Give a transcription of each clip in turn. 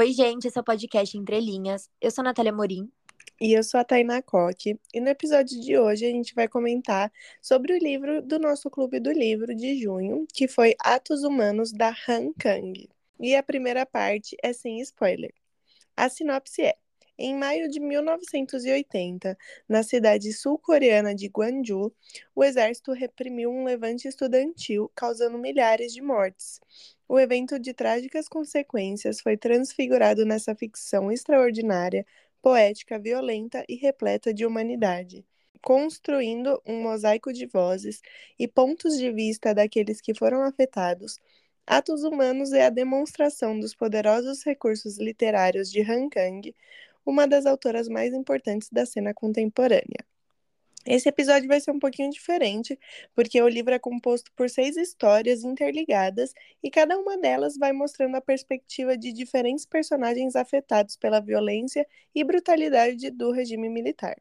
Oi, gente, esse é o podcast Entre Linhas. Eu sou a Natália Morim. E eu sou a Tainá Coque. E no episódio de hoje a gente vai comentar sobre o livro do nosso Clube do Livro de junho, que foi Atos Humanos, da Han Kang. E a primeira parte é sem spoiler. A sinopse é: em maio de 1980, na cidade sul-coreana de Gwangju, o exército reprimiu um levante estudantil, causando milhares de mortes. O evento de trágicas consequências foi transfigurado nessa ficção extraordinária, poética, violenta e repleta de humanidade construindo um mosaico de vozes e pontos de vista daqueles que foram afetados, Atos Humanos é a demonstração dos poderosos recursos literários de Han Kang, uma das autoras mais importantes da cena contemporânea. Esse episódio vai ser um pouquinho diferente, porque o livro é composto por seis histórias interligadas e cada uma delas vai mostrando a perspectiva de diferentes personagens afetados pela violência e brutalidade do regime militar.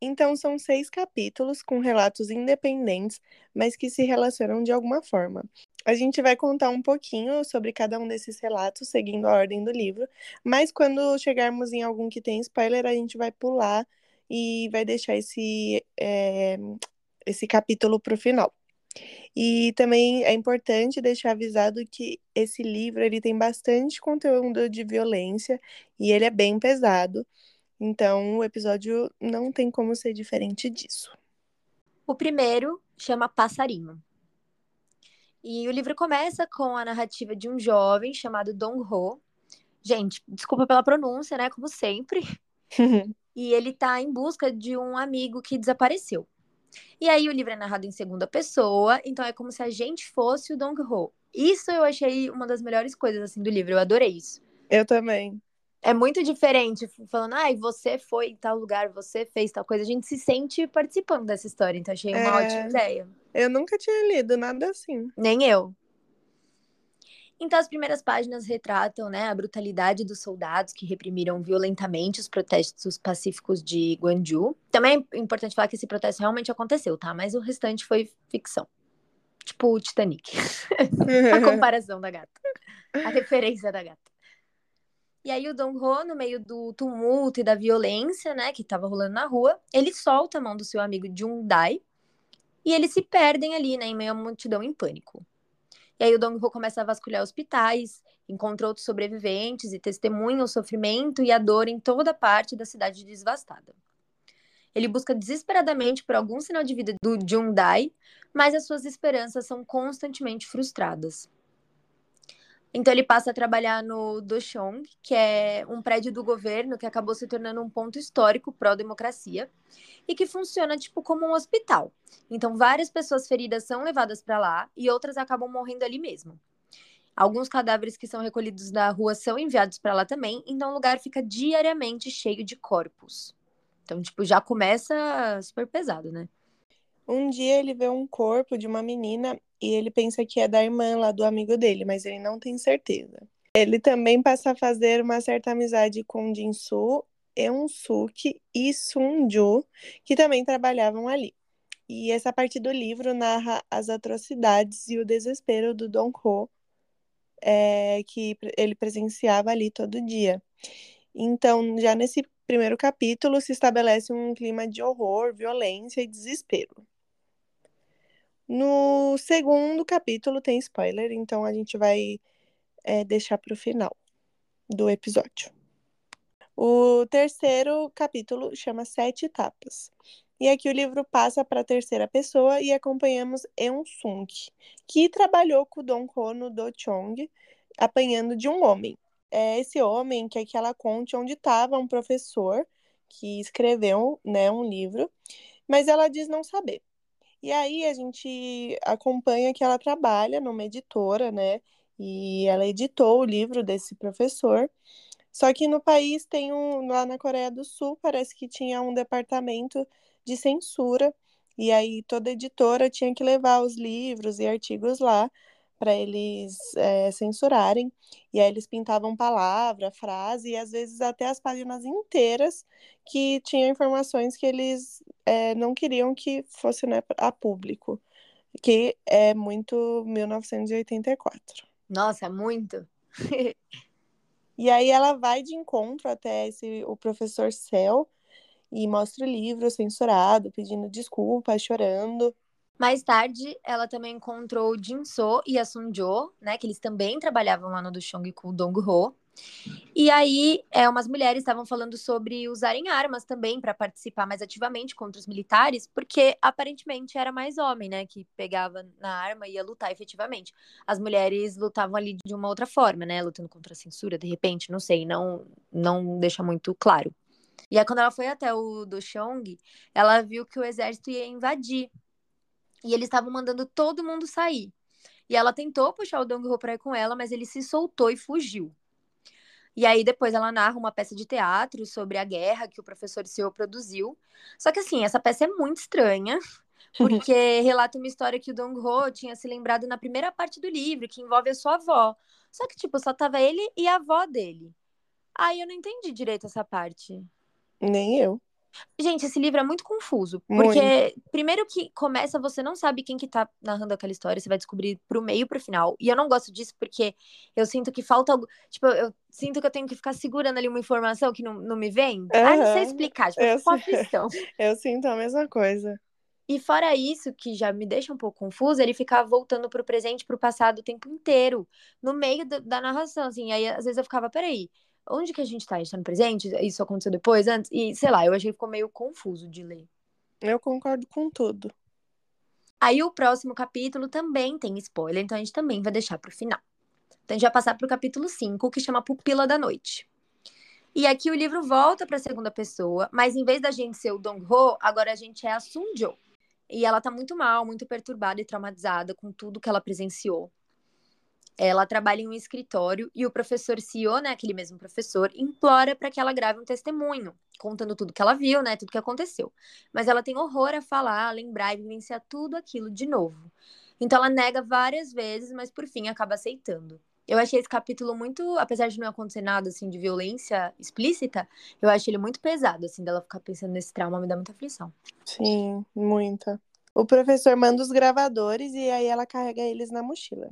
Então, são seis capítulos com relatos independentes, mas que se relacionam de alguma forma. A gente vai contar um pouquinho sobre cada um desses relatos, seguindo a ordem do livro, mas quando chegarmos em algum que tem spoiler, a gente vai pular e vai deixar esse, é, esse capítulo para o final. E também é importante deixar avisado que esse livro ele tem bastante conteúdo de violência e ele é bem pesado. Então, o episódio não tem como ser diferente disso. O primeiro chama Passarinho. E o livro começa com a narrativa de um jovem chamado Dong Ho. Gente, desculpa pela pronúncia, né? Como sempre. e ele tá em busca de um amigo que desapareceu. E aí o livro é narrado em segunda pessoa, então é como se a gente fosse o Dong Ho. Isso eu achei uma das melhores coisas assim do livro, eu adorei isso. Eu também é muito diferente falando, ai, ah, você foi em tal lugar, você fez tal coisa. A gente se sente participando dessa história, então achei uma é... ótima ideia. Eu nunca tinha lido nada assim. Nem eu. Então, as primeiras páginas retratam né, a brutalidade dos soldados que reprimiram violentamente os protestos pacíficos de Guangzhou. Também é importante falar que esse protesto realmente aconteceu, tá? Mas o restante foi ficção. Tipo o Titanic. a comparação da gata. A referência da gata. E aí o Dong Ho, no meio do tumulto e da violência, né, que estava rolando na rua, ele solta a mão do seu amigo Jung Dai e eles se perdem ali, né, em meio à multidão em pânico. E aí o Dong Ho começa a vasculhar hospitais, encontra outros sobreviventes e testemunha o sofrimento e a dor em toda parte da cidade devastada. Ele busca desesperadamente por algum sinal de vida do Jung Dai, mas as suas esperanças são constantemente frustradas. Então ele passa a trabalhar no Dochong, que é um prédio do governo que acabou se tornando um ponto histórico pró-democracia e que funciona tipo como um hospital. Então várias pessoas feridas são levadas para lá e outras acabam morrendo ali mesmo. Alguns cadáveres que são recolhidos da rua são enviados para lá também, então o lugar fica diariamente cheio de corpos. Então, tipo, já começa super pesado, né? Um dia ele vê um corpo de uma menina e ele pensa que é da irmã lá do amigo dele, mas ele não tem certeza. Ele também passa a fazer uma certa amizade com Jinsu, Eun-suk e Sun-ju, que também trabalhavam ali. E essa parte do livro narra as atrocidades e o desespero do Don Ho, é, que ele presenciava ali todo dia. Então, já nesse primeiro capítulo, se estabelece um clima de horror, violência e desespero. No segundo capítulo tem spoiler, então a gente vai é, deixar para o final do episódio. O terceiro capítulo chama Sete Etapas. E aqui o livro passa para a terceira pessoa e acompanhamos Eun Sung, que trabalhou com o Don Ho no Do Chong, apanhando de um homem. É esse homem que que ela conte onde estava um professor que escreveu né, um livro, mas ela diz não saber. E aí a gente acompanha que ela trabalha numa editora, né? E ela editou o livro desse professor. Só que no país tem um, lá na Coreia do Sul, parece que tinha um departamento de censura, e aí toda editora tinha que levar os livros e artigos lá para eles é, censurarem. E aí eles pintavam palavra, frase e às vezes até as páginas inteiras que tinham informações que eles é, não queriam que fosse né, a público, que é muito 1984. Nossa, muito. E aí ela vai de encontro até esse, o professor Cell e mostra o livro censurado, pedindo desculpas, chorando. Mais tarde, ela também encontrou Jin So e a Sun Jo, né, que eles também trabalhavam lá no do com o Dong Ho. E aí, é, umas mulheres estavam falando sobre usarem armas também para participar mais ativamente contra os militares, porque aparentemente era mais homem, né, que pegava na arma e ia lutar efetivamente. As mulheres lutavam ali de uma outra forma, né, lutando contra a censura, de repente, não sei, não não deixa muito claro. E aí, quando ela foi até o do Chong, ela viu que o exército ia invadir. E eles estavam mandando todo mundo sair. E ela tentou puxar o Dong Ho pra ir com ela, mas ele se soltou e fugiu. E aí depois ela narra uma peça de teatro sobre a guerra que o professor Seo produziu. Só que assim, essa peça é muito estranha, porque relata uma história que o Dong Ho tinha se lembrado na primeira parte do livro, que envolve a sua avó. Só que, tipo, só tava ele e a avó dele. Aí eu não entendi direito essa parte. Nem eu. Gente, esse livro é muito confuso. Porque, muito. primeiro que começa, você não sabe quem que tá narrando aquela história, você vai descobrir pro meio e pro final. E eu não gosto disso porque eu sinto que falta algo. Tipo, eu sinto que eu tenho que ficar segurando ali uma informação que não, não me vem. Uhum. Ah, não sei explicar, tipo, eu, aflição. eu sinto a mesma coisa. E fora isso, que já me deixa um pouco confusa, ele ficar voltando pro presente, pro passado o tempo inteiro, no meio do, da narração, assim. Aí, às vezes, eu ficava, peraí, onde que a gente tá? A gente tá no presente? Isso aconteceu depois, antes? E, sei lá, eu achei que ficou meio confuso de ler. Eu concordo com tudo. Aí o próximo capítulo também tem spoiler, então a gente também vai deixar pro final. Então a gente vai passar pro capítulo 5, que chama Pupila da Noite. E aqui o livro volta para a segunda pessoa, mas em vez da gente ser o Dong Ho, agora a gente é a Sun Jo. E ela tá muito mal, muito perturbada e traumatizada com tudo que ela presenciou. Ela trabalha em um escritório e o professor Sio, né, aquele mesmo professor, implora para que ela grave um testemunho, contando tudo que ela viu, né, tudo que aconteceu. Mas ela tem horror a falar, a lembrar e vivenciar tudo aquilo de novo. Então ela nega várias vezes, mas por fim acaba aceitando. Eu achei esse capítulo muito, apesar de não acontecer nada assim de violência explícita, eu achei ele muito pesado, assim, dela ficar pensando nesse trauma, me dá muita aflição. Sim, muita. O professor manda os gravadores e aí ela carrega eles na mochila.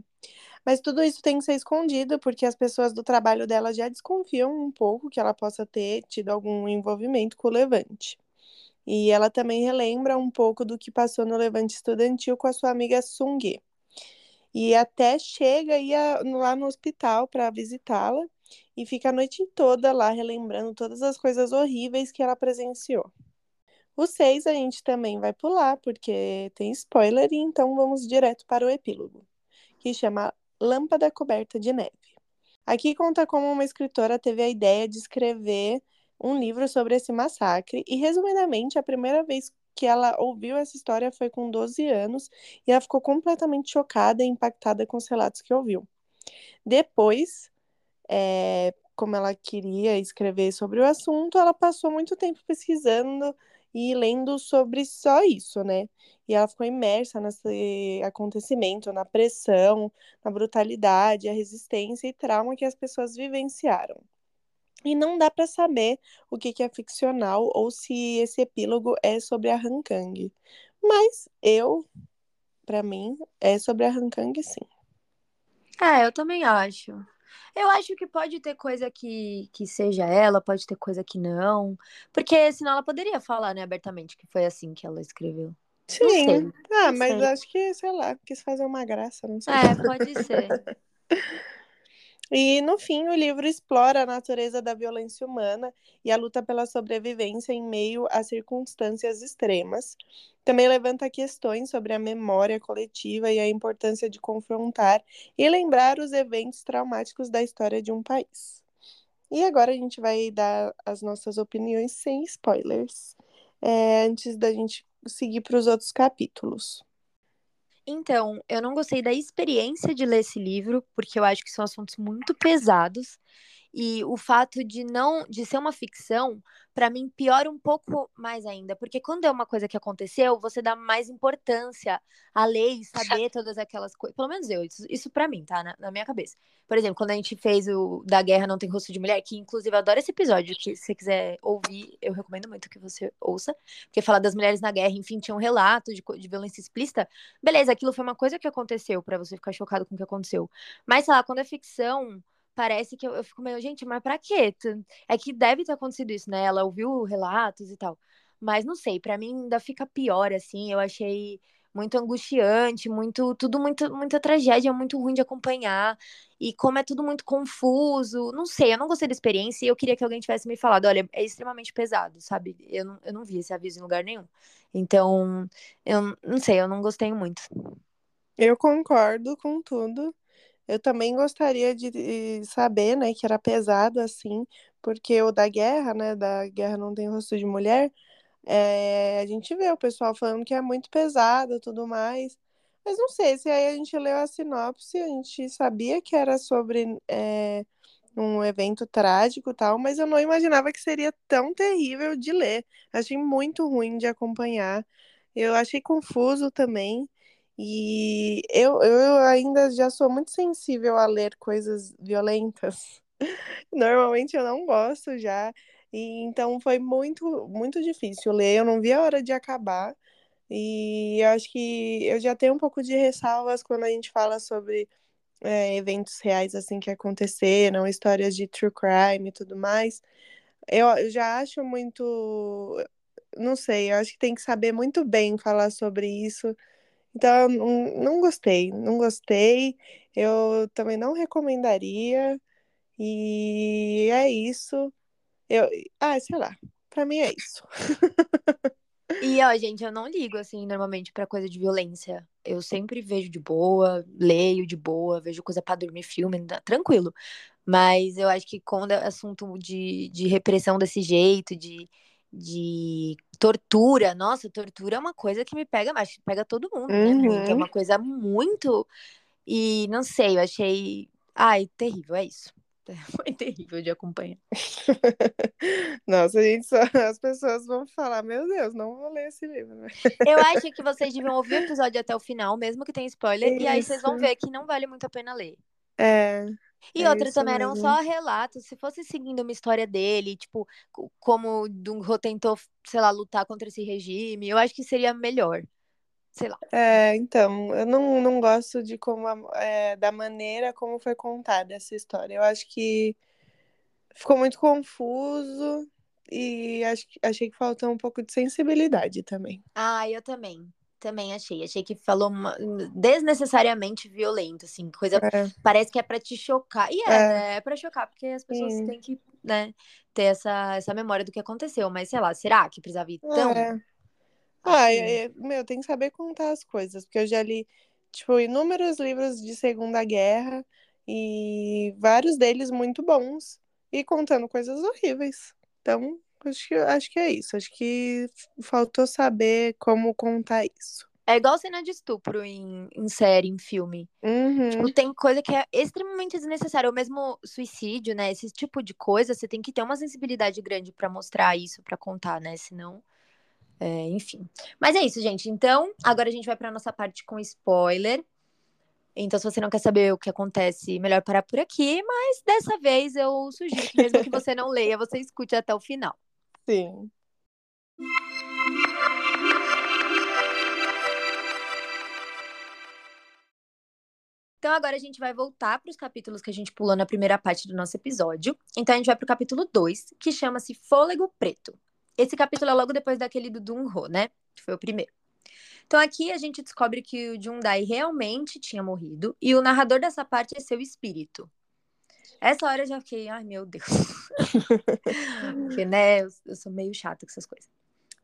Mas tudo isso tem que ser escondido, porque as pessoas do trabalho dela já desconfiam um pouco que ela possa ter tido algum envolvimento com o Levante. E ela também relembra um pouco do que passou no Levante estudantil com a sua amiga Sung. E até chega aí lá no hospital para visitá-la e fica a noite toda lá relembrando todas as coisas horríveis que ela presenciou. O 6 a gente também vai pular, porque tem spoiler, e então vamos direto para o epílogo, que chama Lâmpada Coberta de Neve. Aqui conta como uma escritora teve a ideia de escrever um livro sobre esse massacre e, resumidamente, a primeira vez que ela ouviu essa história foi com 12 anos e ela ficou completamente chocada e impactada com os relatos que ouviu. Depois, é, como ela queria escrever sobre o assunto, ela passou muito tempo pesquisando e lendo sobre só isso, né? E ela ficou imersa nesse acontecimento, na pressão, na brutalidade, a resistência e trauma que as pessoas vivenciaram. E não dá para saber o que, que é ficcional ou se esse epílogo é sobre a Han Kang. Mas eu, para mim, é sobre a Han Kang, sim. É, eu também acho. Eu acho que pode ter coisa que, que seja ela, pode ter coisa que não. Porque senão ela poderia falar, né, abertamente, que foi assim que ela escreveu. Sim. ah, mas sei. acho que, sei lá, quis fazer uma graça, não sei. É, pode ser. E no fim, o livro explora a natureza da violência humana e a luta pela sobrevivência em meio a circunstâncias extremas. Também levanta questões sobre a memória coletiva e a importância de confrontar e lembrar os eventos traumáticos da história de um país. E agora a gente vai dar as nossas opiniões sem spoilers, é, antes da gente seguir para os outros capítulos. Então, eu não gostei da experiência de ler esse livro, porque eu acho que são assuntos muito pesados. E o fato de não de ser uma ficção, para mim piora um pouco mais ainda, porque quando é uma coisa que aconteceu, você dá mais importância à lei, saber todas aquelas coisas. Pelo menos eu, isso, isso para mim, tá? Na, na, minha cabeça. Por exemplo, quando a gente fez o Da Guerra Não Tem Rosto de Mulher, que inclusive eu adoro esse episódio, que se você quiser ouvir, eu recomendo muito que você ouça, porque fala das mulheres na guerra, enfim, tinha um relato de, de violência explícita. Beleza, aquilo foi uma coisa que aconteceu para você ficar chocado com o que aconteceu. Mas, sei lá, quando é ficção parece que eu, eu fico meio, gente, mas pra quê? É que deve ter acontecido isso, né? Ela ouviu relatos e tal. Mas não sei, para mim ainda fica pior, assim. Eu achei muito angustiante, muito, tudo muito, muita tragédia, muito ruim de acompanhar. E como é tudo muito confuso, não sei, eu não gostei da experiência e eu queria que alguém tivesse me falado, olha, é extremamente pesado, sabe? Eu não, eu não vi esse aviso em lugar nenhum. Então, eu não sei, eu não gostei muito. Eu concordo com tudo. Eu também gostaria de saber, né, que era pesado assim, porque o da guerra, né, da guerra não tem rosto de mulher, é, a gente vê o pessoal falando que é muito pesado tudo mais. Mas não sei, se aí a gente leu a sinopse, a gente sabia que era sobre é, um evento trágico tal, mas eu não imaginava que seria tão terrível de ler. Achei muito ruim de acompanhar. Eu achei confuso também. E eu, eu ainda já sou muito sensível a ler coisas violentas. Normalmente eu não gosto já. E então foi muito, muito difícil ler. Eu não vi a hora de acabar. E eu acho que eu já tenho um pouco de ressalvas quando a gente fala sobre é, eventos reais assim que aconteceram, histórias de true crime e tudo mais. Eu, eu já acho muito. Não sei, eu acho que tem que saber muito bem falar sobre isso. Então, não, gostei, não gostei. Eu também não recomendaria. E é isso. Eu, ah, sei lá. Pra mim é isso. E, ó, gente, eu não ligo, assim, normalmente pra coisa de violência. Eu sempre vejo de boa, leio de boa, vejo coisa pra dormir, filme, tranquilo. Mas eu acho que quando é assunto de, de repressão desse jeito, de, de tortura, nossa, tortura é uma coisa que me pega, mas pega todo mundo, né? Muito, é uma uhum. coisa muito. E não sei, eu achei. Ai, terrível, é isso. Foi terrível de acompanhar. Nossa, gente, só, as pessoas vão falar, meu Deus, não vou ler esse livro. Né? Eu acho que vocês deviam ouvir o episódio até o final, mesmo que tenha spoiler, Isso. e aí vocês vão ver que não vale muito a pena ler. É. E é outra também mesmo. eram só relatos. Se fosse seguindo uma história dele, tipo, como Dungho tentou, sei lá, lutar contra esse regime, eu acho que seria melhor sei lá. É, então, eu não, não gosto de como é, da maneira como foi contada essa história. Eu acho que ficou muito confuso e acho, achei que faltou um pouco de sensibilidade também. Ah, eu também. Também achei. Achei que falou uma, desnecessariamente violento, assim, coisa. É. Parece que é para te chocar. E é, é. Né? é para chocar, porque as pessoas Sim. têm que, né, ter essa, essa memória do que aconteceu. Mas sei lá, será que precisava ir tão. É. Ah, é, é, meu, tem que saber contar as coisas, porque eu já li, tipo, inúmeros livros de Segunda Guerra e vários deles muito bons e contando coisas horríveis. Então, acho que, acho que é isso. Acho que faltou saber como contar isso. É igual cena de estupro em, em série, em filme. Uhum. Tipo, tem coisa que é extremamente desnecessária. O mesmo suicídio, né? Esse tipo de coisa, você tem que ter uma sensibilidade grande para mostrar isso, para contar, né? Senão é, enfim. Mas é isso, gente. Então, agora a gente vai para nossa parte com spoiler. Então, se você não quer saber o que acontece, melhor parar por aqui. Mas dessa vez eu sugiro que, mesmo que você não leia, você escute até o final. Sim. Então, agora a gente vai voltar para os capítulos que a gente pulou na primeira parte do nosso episódio. Então, a gente vai para o capítulo 2, que chama-se Fôlego Preto. Esse capítulo é logo depois daquele do Dunho, né? Que foi o primeiro. Então aqui a gente descobre que o Jundai realmente tinha morrido e o narrador dessa parte é seu espírito. Essa hora eu já fiquei, ai meu Deus. Porque, né, eu, eu, sou meio chata com essas coisas.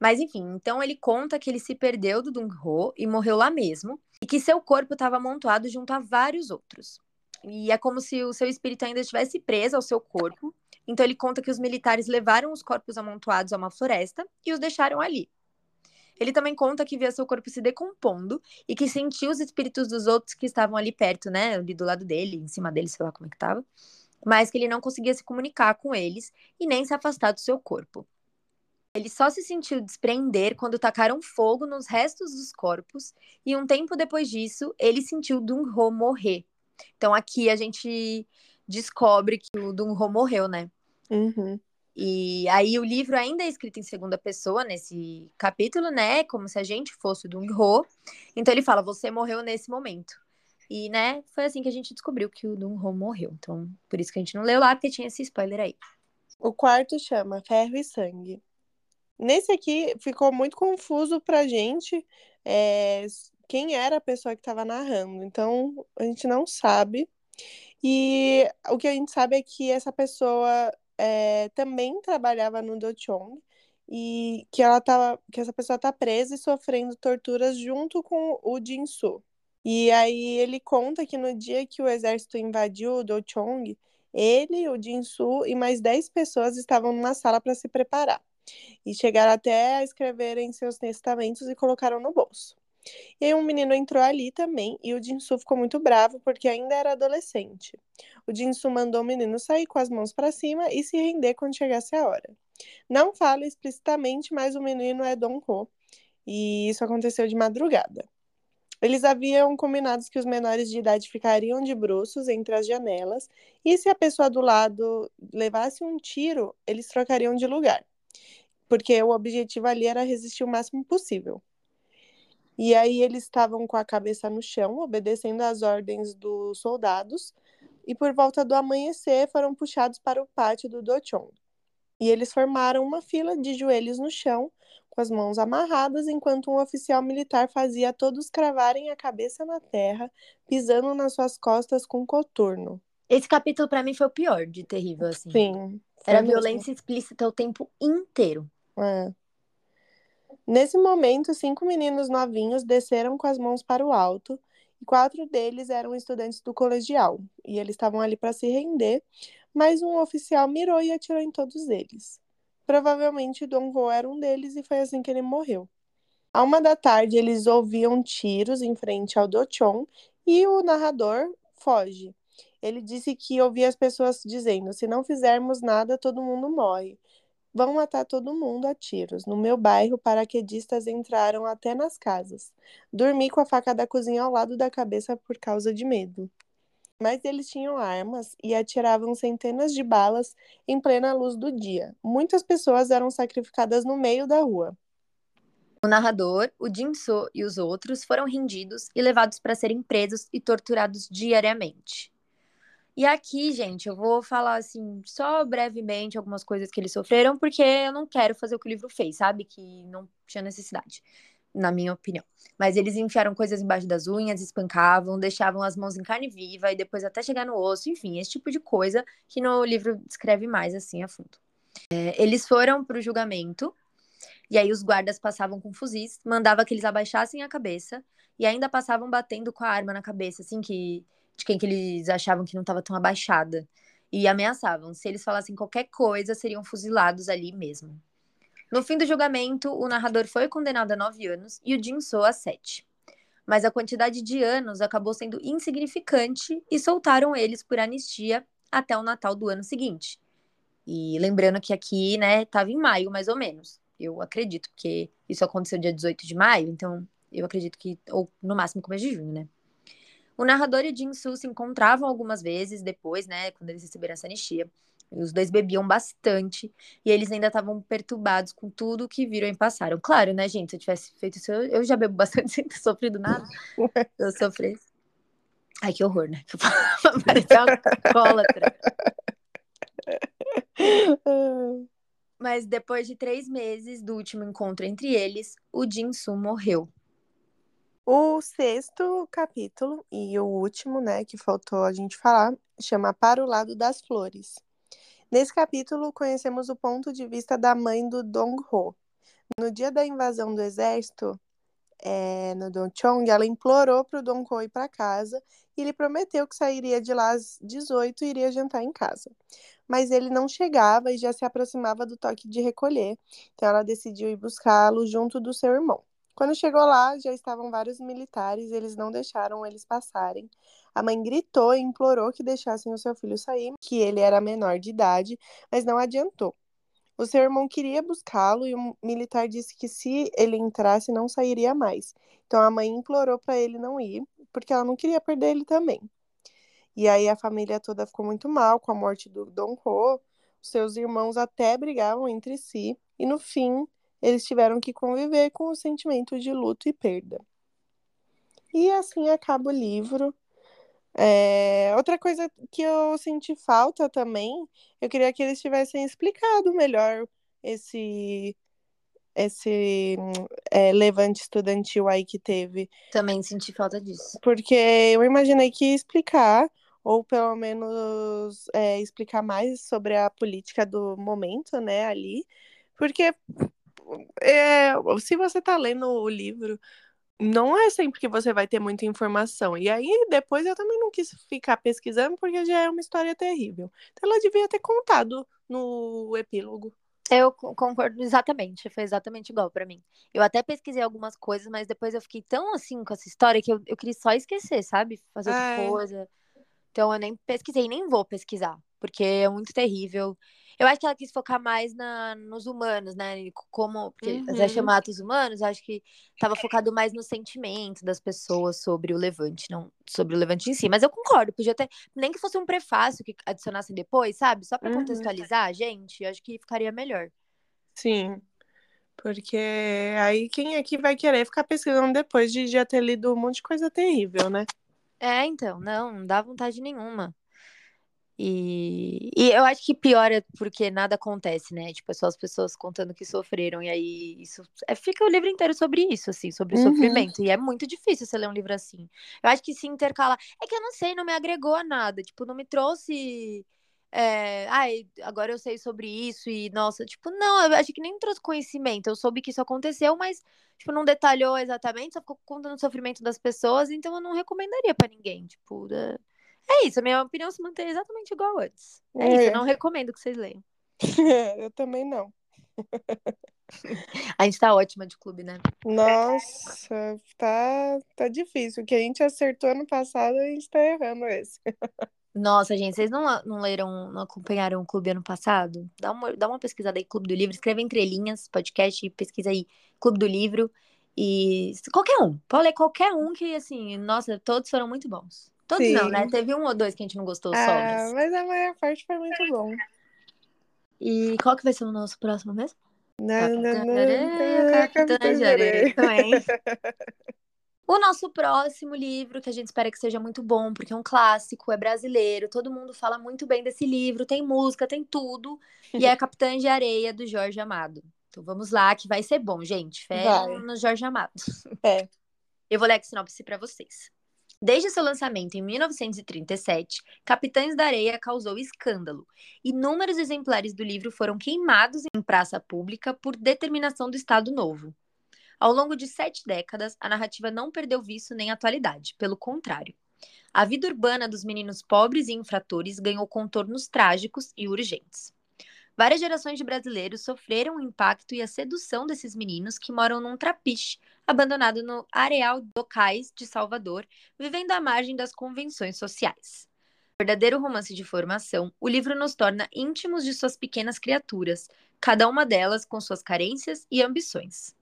Mas enfim, então ele conta que ele se perdeu do Dungho e morreu lá mesmo, e que seu corpo estava amontoado junto a vários outros. E é como se o seu espírito ainda estivesse preso ao seu corpo então ele conta que os militares levaram os corpos amontoados a uma floresta e os deixaram ali. Ele também conta que via seu corpo se decompondo e que sentiu os espíritos dos outros que estavam ali perto, né? Ali do lado dele, em cima dele, sei lá como é que tava. Mas que ele não conseguia se comunicar com eles e nem se afastar do seu corpo. Ele só se sentiu desprender quando tacaram fogo nos restos dos corpos e um tempo depois disso, ele sentiu Dungho morrer. Então aqui a gente descobre que o Dungho morreu, né? Uhum. E aí o livro ainda é escrito em segunda pessoa nesse capítulo, né? Como se a gente fosse o Dung Ho. Então ele fala: você morreu nesse momento. E, né, foi assim que a gente descobriu que o Dun Ho morreu. Então, por isso que a gente não leu lá, porque tinha esse spoiler aí. O quarto chama Ferro e Sangue. Nesse aqui ficou muito confuso pra gente é, quem era a pessoa que estava narrando. Então, a gente não sabe. E o que a gente sabe é que essa pessoa é, também trabalhava no Dochong e que ela tava, que essa pessoa está presa e sofrendo torturas junto com o Jinsu. E aí ele conta que no dia que o exército invadiu o Dochong, ele, o Jinsu e mais 10 pessoas estavam numa sala para se preparar. E chegaram até a escreverem seus testamentos e colocaram no bolso. E aí um menino entrou ali também e o Jinsu ficou muito bravo porque ainda era adolescente. O Jinsu mandou o menino sair com as mãos para cima e se render quando chegasse a hora. Não fala explicitamente, mas o menino é Don Ho. E isso aconteceu de madrugada. Eles haviam combinado que os menores de idade ficariam de bruços entre as janelas, e se a pessoa do lado levasse um tiro, eles trocariam de lugar, porque o objetivo ali era resistir o máximo possível. E aí eles estavam com a cabeça no chão, obedecendo às ordens dos soldados, e por volta do amanhecer foram puxados para o pátio do Dochon. E eles formaram uma fila de joelhos no chão, com as mãos amarradas, enquanto um oficial militar fazia todos cravarem a cabeça na terra, pisando nas suas costas com coturno. Esse capítulo para mim foi o pior de terrível assim. Sim. Era violência explícita o tempo inteiro. É. Nesse momento, cinco meninos novinhos desceram com as mãos para o alto, e quatro deles eram estudantes do colegial, e eles estavam ali para se render, mas um oficial mirou e atirou em todos eles. Provavelmente Dong Ho era um deles e foi assim que ele morreu. À uma da tarde, eles ouviam tiros em frente ao Dochon e o narrador foge. Ele disse que ouvia as pessoas dizendo: se não fizermos nada, todo mundo morre. Vão matar todo mundo a tiros. No meu bairro, paraquedistas entraram até nas casas. Dormi com a faca da cozinha ao lado da cabeça por causa de medo. Mas eles tinham armas e atiravam centenas de balas em plena luz do dia. Muitas pessoas eram sacrificadas no meio da rua. O narrador, o Jinso e os outros foram rendidos e levados para serem presos e torturados diariamente. E aqui, gente, eu vou falar assim, só brevemente algumas coisas que eles sofreram, porque eu não quero fazer o que o livro fez, sabe? Que não tinha necessidade, na minha opinião. Mas eles enfiaram coisas embaixo das unhas, espancavam, deixavam as mãos em carne viva e depois até chegar no osso, enfim, esse tipo de coisa que no livro descreve mais assim a fundo. É, eles foram para o julgamento e aí os guardas passavam com fuzis, mandava que eles abaixassem a cabeça e ainda passavam batendo com a arma na cabeça, assim que de quem que eles achavam que não estava tão abaixada. E ameaçavam, se eles falassem qualquer coisa, seriam fuzilados ali mesmo. No fim do julgamento, o narrador foi condenado a nove anos e o Jin So a sete. Mas a quantidade de anos acabou sendo insignificante e soltaram eles por anistia até o Natal do ano seguinte. E lembrando que aqui, né, estava em maio, mais ou menos. Eu acredito, porque isso aconteceu dia 18 de maio, então eu acredito que, ou no máximo começo de junho, né? O narrador e Jin Su se encontravam algumas vezes depois, né, quando eles receberam essa anistia. Os dois bebiam bastante e eles ainda estavam perturbados com tudo que viram e passaram. Claro, né, gente? Se eu tivesse feito isso, eu, já bebo bastante sem ter sofrido nada. Eu sofri. Ai, que horror, né? Parecia uma cólatra. Mas depois de três meses do último encontro entre eles, o Jinsu morreu. O sexto capítulo e o último, né, que faltou a gente falar, chama Para o Lado das Flores. Nesse capítulo, conhecemos o ponto de vista da mãe do Dong Ho. No dia da invasão do exército, é, no Chong, ela implorou para o Dong Ho ir para casa e ele prometeu que sairia de lá às 18 e iria jantar em casa. Mas ele não chegava e já se aproximava do toque de recolher, então ela decidiu ir buscá-lo junto do seu irmão. Quando chegou lá, já estavam vários militares e eles não deixaram eles passarem. A mãe gritou e implorou que deixassem o seu filho sair, que ele era menor de idade, mas não adiantou. O seu irmão queria buscá-lo e o militar disse que se ele entrasse não sairia mais. Então a mãe implorou para ele não ir, porque ela não queria perder ele também. E aí a família toda ficou muito mal com a morte do Dom Ho. Seus irmãos até brigavam entre si e no fim eles tiveram que conviver com o sentimento de luto e perda. E assim acaba o livro. É, outra coisa que eu senti falta também, eu queria que eles tivessem explicado melhor esse esse é, levante estudantil aí que teve. Também senti falta disso. Porque eu imaginei que ia explicar, ou pelo menos é, explicar mais sobre a política do momento, né, ali. Porque é, se você tá lendo o livro, não é sempre que você vai ter muita informação. E aí, depois eu também não quis ficar pesquisando, porque já é uma história terrível. Então, ela devia ter contado no epílogo. Eu concordo exatamente, foi exatamente igual para mim. Eu até pesquisei algumas coisas, mas depois eu fiquei tão assim com essa história que eu, eu queria só esquecer, sabe? Fazer outra É. coisa. Então eu nem pesquisei, nem vou pesquisar, porque é muito terrível. Eu acho que ela quis focar mais na, nos humanos, né? Como, porque até Uhum. chamar atos humanos, eu acho que tava focado mais no sentimento das pessoas sobre o Levante, não sobre o Levante em si. Mas eu concordo, podia ter, nem que fosse um prefácio que adicionassem depois, sabe? Só pra Uhum. contextualizar a gente, eu acho que ficaria melhor. Sim. Porque aí quem aqui vai querer ficar pesquisando depois de já ter lido um monte de coisa terrível, né? É, então, não, não dá vontade nenhuma. E, e eu acho que pior é porque nada acontece, né? Tipo, é só as pessoas contando que sofreram, e aí isso é, fica o livro inteiro sobre isso, assim, sobre o Uhum. sofrimento. E é muito difícil você ler um livro assim. Eu acho que se intercalar. É que eu não sei, não me agregou a nada. Tipo, não me trouxe. É, ai, agora eu sei sobre isso e, nossa, tipo, não, eu acho que nem trouxe conhecimento. Eu soube que isso aconteceu, mas, tipo, não detalhou exatamente, só ficou contando o sofrimento das pessoas, então eu não recomendaria pra ninguém. Tipo, é, é isso, a minha opinião se mantém exatamente igual antes. É isso, É. eu não recomendo que vocês leiam. eu também não. A gente tá ótima de clube, né? Nossa, tá, tá difícil. O que a gente acertou ano passado, a gente tá errando esse. Nossa, gente, vocês não, não leram, não acompanharam o clube ano passado? Dá uma, dá uma pesquisada aí, Clube do Livro, escreve entre linhas, podcast, e pesquisa aí, Clube do Livro. E qualquer um, pode ler qualquer um que, assim, nossa, todos foram muito bons. Todos não, Sim. né? Teve um ou dois que a gente não gostou só, Ah, mas... mas a maior parte foi muito bom. E qual que vai ser o nosso próximo mesmo? Na, na, Capitã O nosso próximo livro, que a gente espera que seja muito bom, porque é um clássico, é brasileiro, todo mundo fala muito bem desse livro, tem música, tem tudo, e é Capitã de Areia, do Jorge Amado. Então vamos lá, que vai ser bom, gente. Fé Vai. no Jorge Amado. É. Eu vou ler a sinopse para vocês. Desde seu lançamento em 1937, Capitães da Areia causou escândalo. Inúmeros exemplares do livro foram queimados em praça pública por determinação do Estado Novo. Ao longo de sete décadas, a narrativa não perdeu vício nem atualidade, pelo contrário. A vida urbana dos meninos pobres e infratores ganhou contornos trágicos e urgentes. Várias gerações de brasileiros sofreram o impacto e a sedução desses meninos que moram num trapiche abandonado no Areal do Cais de Salvador, vivendo à margem das convenções sociais. Verdadeiro romance de formação, o livro nos torna íntimos de suas pequenas criaturas, cada uma delas com suas carências e ambições.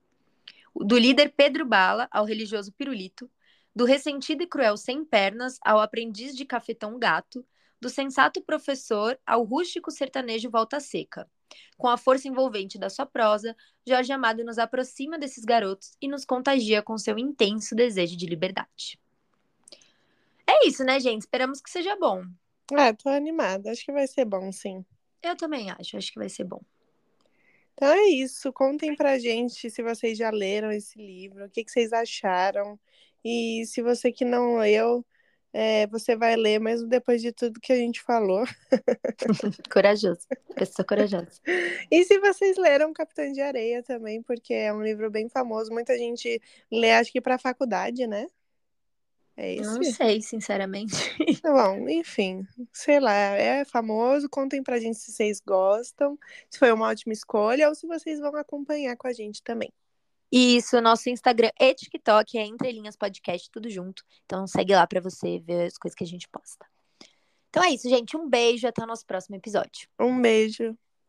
Do líder Pedro Bala ao religioso Pirulito, do ressentido e cruel Sem Pernas ao aprendiz de cafetão gato, do sensato professor ao rústico sertanejo Volta Seca. Com a força envolvente da sua prosa, Jorge Amado nos aproxima desses garotos e nos contagia com seu intenso desejo de liberdade. É isso, né, gente? Esperamos que seja bom. Ah, tô animada. Acho que vai ser bom, sim. Eu também acho, acho que vai ser bom. Então é isso. Contem pra gente se vocês já leram esse livro, o que, que vocês acharam. E se você que não leu, é, você vai ler mesmo depois de tudo que a gente falou. Corajoso. Pessoa corajosa. E se vocês leram Capitã de Areia também, porque é um livro bem famoso. Muita gente lê, acho que pra faculdade, né? É Não esse? sei, sinceramente. Tá bom, enfim, sei lá, é famoso. Contem pra gente se vocês gostam, se foi uma ótima escolha ou se vocês vão acompanhar com a gente também. Isso, nosso Instagram e TikTok é Entre Linhas Podcast, tudo junto. Então segue lá pra você ver as coisas que a gente posta. Então é isso, gente. Um beijo, até o nosso próximo episódio. Um beijo.